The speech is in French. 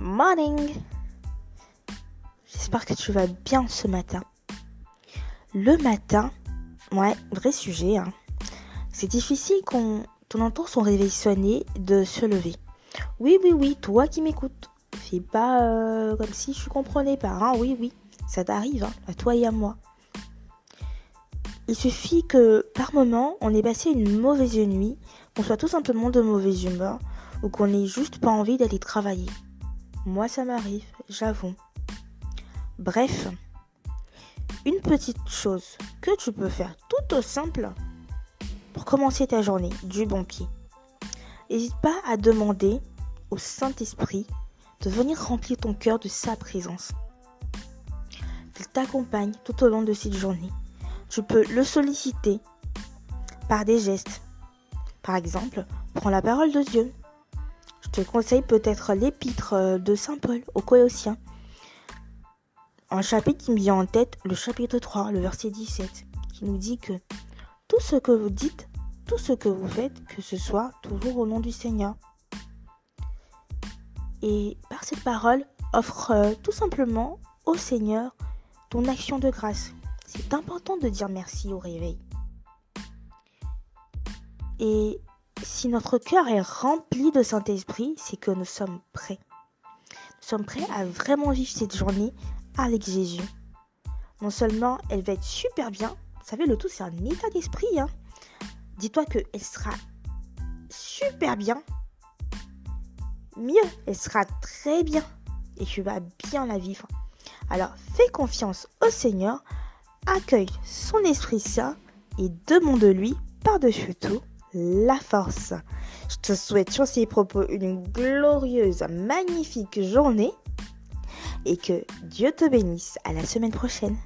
morning J'espère que tu vas bien ce matin. Le matin, ouais, vrai sujet, hein. c'est difficile quand on entend son réveil sonner de se lever. Oui, oui, oui, toi qui m'écoutes. Fais pas euh, comme si je comprenais pas, hein. oui, oui, ça t'arrive, hein, à toi et à moi. Il suffit que par moment on ait passé une mauvaise nuit, qu'on soit tout simplement de mauvaise humeur ou qu'on n'ait juste pas envie d'aller travailler. Moi ça m'arrive, j'avoue. Bref, une petite chose que tu peux faire tout au simple pour commencer ta journée du bon pied. N'hésite pas à demander au Saint-Esprit de venir remplir ton cœur de sa présence. Qu'il t'accompagne tout au long de cette journée tu peux le solliciter par des gestes. Par exemple, prends la parole de Dieu. Je conseille peut-être l'épître de Saint Paul aux Colossiens. Un chapitre qui me vient en tête, le chapitre 3, le verset 17, qui nous dit que tout ce que vous dites, tout ce que vous faites, que ce soit toujours au nom du Seigneur. Et par cette parole, offre euh, tout simplement au Seigneur ton action de grâce, c'est important de dire merci au réveil. Et si notre cœur est rempli de Saint-Esprit, c'est que nous sommes prêts. Nous sommes prêts à vraiment vivre cette journée avec Jésus. Non seulement elle va être super bien, vous savez, le tout c'est un état d'esprit. Hein. Dis-toi qu'elle sera super bien. Mieux, elle sera très bien. Et tu vas bien la vivre. Alors fais confiance au Seigneur accueille son Esprit Saint et demande-lui par-dessus tout la force. Je te souhaite sur propos une glorieuse, magnifique journée et que Dieu te bénisse. À la semaine prochaine.